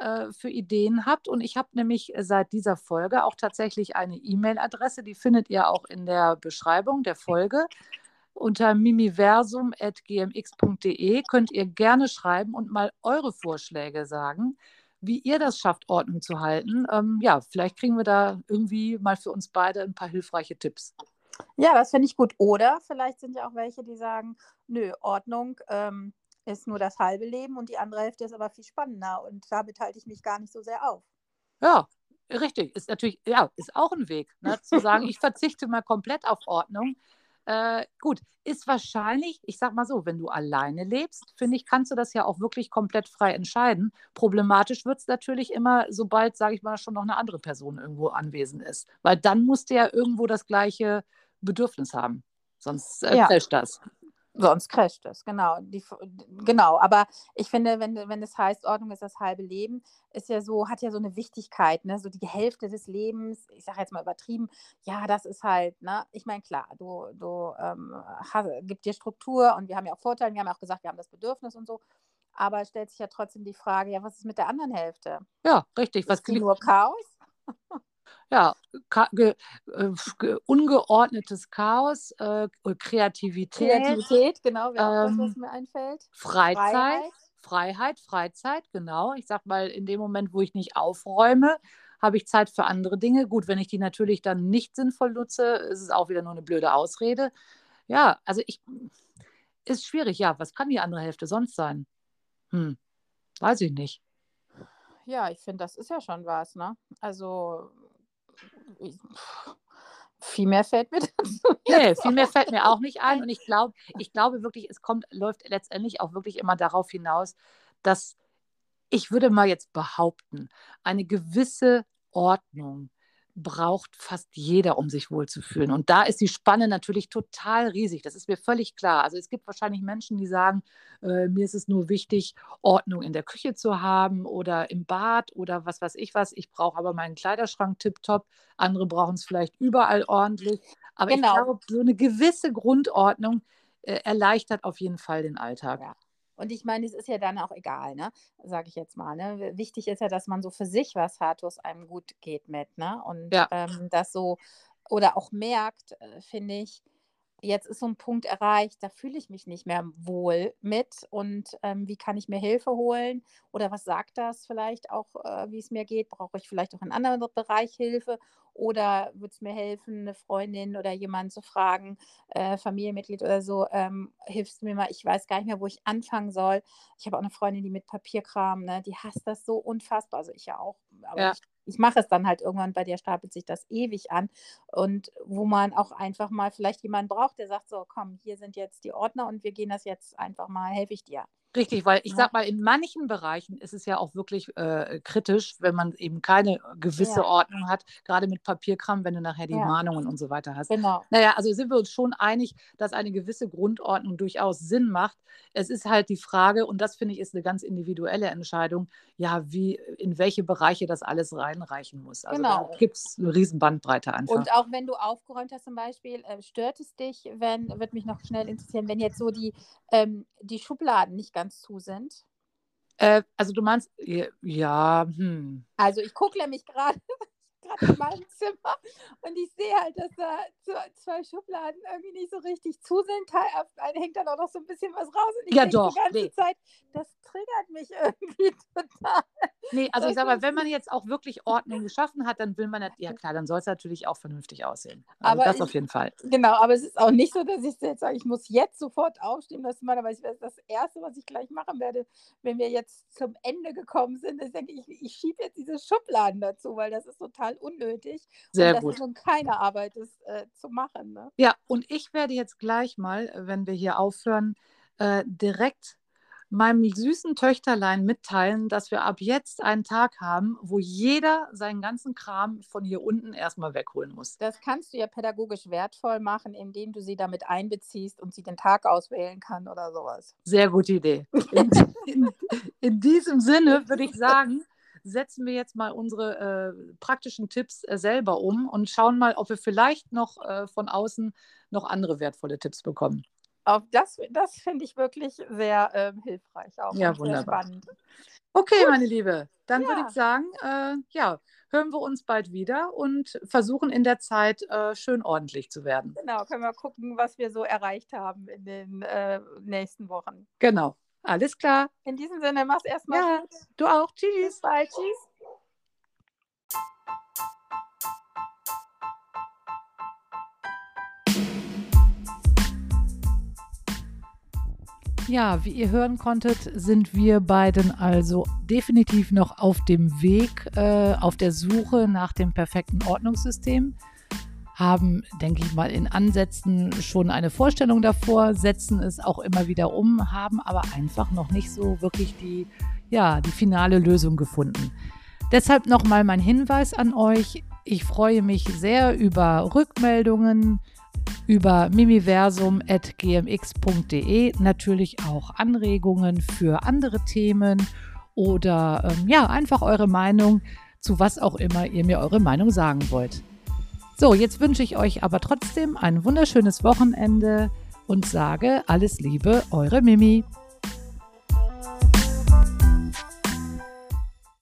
äh, für Ideen habt. Und ich habe nämlich seit dieser Folge auch tatsächlich eine E-Mail-Adresse, die findet ihr auch in der Beschreibung der Folge. Unter mimiversum.gmx.de könnt ihr gerne schreiben und mal eure Vorschläge sagen, wie ihr das schafft, Ordnung zu halten. Ähm, ja, vielleicht kriegen wir da irgendwie mal für uns beide ein paar hilfreiche Tipps. Ja, das finde ich gut. Oder vielleicht sind ja auch welche, die sagen, nö, Ordnung ähm, ist nur das halbe Leben und die andere Hälfte ist aber viel spannender und damit halte ich mich gar nicht so sehr auf. Ja, richtig. Ist natürlich, ja, ist auch ein Weg, ne, zu sagen, ich verzichte mal komplett auf Ordnung. Äh, gut, ist wahrscheinlich, ich sag mal so, wenn du alleine lebst, finde ich, kannst du das ja auch wirklich komplett frei entscheiden. Problematisch wird es natürlich immer, sobald, sage ich mal, schon noch eine andere Person irgendwo anwesend ist. Weil dann musst du ja irgendwo das gleiche Bedürfnis haben. Sonst äh, Ja. crasht das. Sonst crasht es, genau. Die, genau, aber ich finde, wenn, wenn es heißt, Ordnung ist das halbe Leben, ist ja so, hat ja so eine Wichtigkeit, ne? So die Hälfte des Lebens, ich sage jetzt mal übertrieben, ja, das ist halt, ne? Ich meine, klar, du, du ähm, hast, gibt dir Struktur und wir haben ja auch Vorteile, wir haben ja auch gesagt, wir haben das Bedürfnis und so. Aber es stellt sich ja trotzdem die Frage, ja, was ist mit der anderen Hälfte? Ja, richtig. Was Ist die nur Chaos? Ja, ge, äh, ge, ungeordnetes Chaos, äh, Kreativität, Kreativität, genau, wäre auch das, ähm, was mir einfällt. Freizeit, Freiheit. Freiheit, Freizeit, genau. Ich sag mal, in dem Moment, wo ich nicht aufräume, habe ich Zeit für andere Dinge. Gut, wenn ich die natürlich dann nicht sinnvoll nutze, ist es auch wieder nur eine blöde Ausrede. Ja, also ich, ist schwierig, ja. Was kann die andere Hälfte sonst sein? Hm, weiß ich nicht. Ja, ich finde, das ist ja schon was, ne? Also, viel mehr fällt mir dazu. Nee, viel mehr auch fällt mir auch nicht ein. ein. Und ich glaube, ich glaube wirklich, es kommt, läuft letztendlich auch wirklich immer darauf hinaus, dass ich würde mal jetzt behaupten, eine gewisse Ordnung braucht fast jeder, um sich wohlzufühlen. Und da ist die Spanne natürlich total riesig. Das ist mir völlig klar. Also es gibt wahrscheinlich Menschen, die sagen, äh, mir ist es nur wichtig, Ordnung in der Küche zu haben oder im Bad oder was weiß ich was. Ich brauche aber meinen Kleiderschrank tipptopp. Andere brauchen es vielleicht überall ordentlich. Aber ich Genau. glaube, so eine gewisse Grundordnung äh, erleichtert auf jeden Fall den Alltag. Ja. Und ich meine, es ist ja dann auch egal, ne? Sage ich jetzt mal. Ne? Wichtig ist ja, dass man so für sich was hat, wo es einem gut geht mit, ne? Und Ja. ähm, das so, oder auch merkt, äh, finde ich, jetzt ist so ein Punkt erreicht, da fühle ich mich nicht mehr wohl mit und ähm, wie kann ich mir Hilfe holen oder was sagt das vielleicht auch, äh, wie es mir geht? Brauche ich vielleicht auch in einem anderen Bereich Hilfe oder würde es mir helfen, eine Freundin oder jemanden zu fragen, äh, Familienmitglied oder so, ähm, hilfst du mir mal, ich weiß gar nicht mehr, wo ich anfangen soll. Ich habe auch eine Freundin, die mit Papierkram, ne, die hasst das so unfassbar, also ich ja auch, aber Ja. ich, ich mache es dann halt irgendwann, bei dir stapelt sich das ewig an und wo man auch einfach mal vielleicht jemanden braucht, der sagt so, komm, hier sind jetzt die Ordner und wir gehen das jetzt einfach mal, helfe ich dir. Richtig, weil ich sag mal, in manchen Bereichen ist es ja auch wirklich äh, kritisch, wenn man eben keine gewisse Ja. Ordnung hat, gerade mit Papierkram, wenn du nachher die Ja. Mahnungen und so weiter hast. Genau. Naja, also sind wir uns schon einig, dass eine gewisse Grundordnung durchaus Sinn macht. Es ist halt die Frage, und das finde ich ist eine ganz individuelle Entscheidung, ja, wie, in welche Bereiche das alles reinreichen muss. Also Genau. da gibt es eine riesen Bandbreite einfach. Und auch wenn du aufgeräumt hast zum Beispiel, äh, stört es dich, wenn, wird mich noch schnell interessieren, wenn jetzt so die, ähm, die Schubladen nicht ganz zu sind? äh, also du meinst, ja, ja, hm. Also ich gucke nämlich gerade, gerade in meinem Zimmer und ich sehe halt, dass da zwei Schubladen irgendwie nicht so richtig zu sind. Eine hängt dann auch noch so ein bisschen was raus und ich ja, doch, die ganze nee. Zeit, das triggert mich irgendwie total. Nee, also ich sage mal, ist- wenn man jetzt auch wirklich Ordnung geschaffen hat, dann will man, ja klar, dann soll es natürlich auch vernünftig aussehen. Also Aber das ich- auf jeden Fall. Genau, aber es ist auch nicht so, dass ich jetzt sage, ich muss jetzt sofort aufstehen, das ist normalerweise das Erste, was ich gleich machen werde, wenn wir jetzt zum Ende gekommen sind. Ich denke, ich, ich schiebe jetzt diese Schubladen dazu, weil das ist total unnötig. Sehr und das gut. nun keine Arbeit ist äh, zu machen. Ne? Ja, und ich werde jetzt gleich mal, wenn wir hier aufhören, äh, direkt meinem süßen Töchterlein mitteilen, dass wir ab jetzt einen Tag haben, wo jeder seinen ganzen Kram von hier unten erstmal wegholen muss. Das kannst du ja pädagogisch wertvoll machen, indem du sie damit einbeziehst und sie den Tag auswählen kann oder sowas. Sehr gute Idee. In, in, in diesem Sinne würde ich sagen, setzen wir jetzt mal unsere äh, praktischen Tipps äh, selber um und schauen mal, ob wir vielleicht noch äh, von außen noch andere wertvolle Tipps bekommen. Auf das das finde ich wirklich sehr ähm, hilfreich auch. Ja, wunderbar. spannend. Okay, meine Liebe, dann würde Ja. ich sagen, äh, ja, hören wir uns bald wieder und versuchen in der Zeit äh, schön ordentlich zu werden. Genau, können wir gucken, was wir so erreicht haben in den äh, nächsten Wochen. Genau. Alles klar. In diesem Sinne, mach's erstmal Ja, gut. du auch. Bis Tschüss. bald. Tschüss. Ja, wie ihr hören konntet, sind wir beiden also definitiv noch auf dem Weg, äh, auf der Suche nach dem perfekten Ordnungssystem. Haben, denke ich mal, in Ansätzen schon eine Vorstellung davor, setzen es auch immer wieder um, haben aber einfach noch nicht so wirklich die, ja, die finale Lösung gefunden. Deshalb nochmal mein Hinweis an euch. Ich freue mich sehr über Rückmeldungen, über mimiversum.gmx.de natürlich auch Anregungen für andere Themen oder ähm, ja, einfach eure Meinung zu was auch immer ihr mir eure Meinung sagen wollt. So, jetzt wünsche ich euch aber trotzdem ein wunderschönes Wochenende und sage alles Liebe, eure Mimi.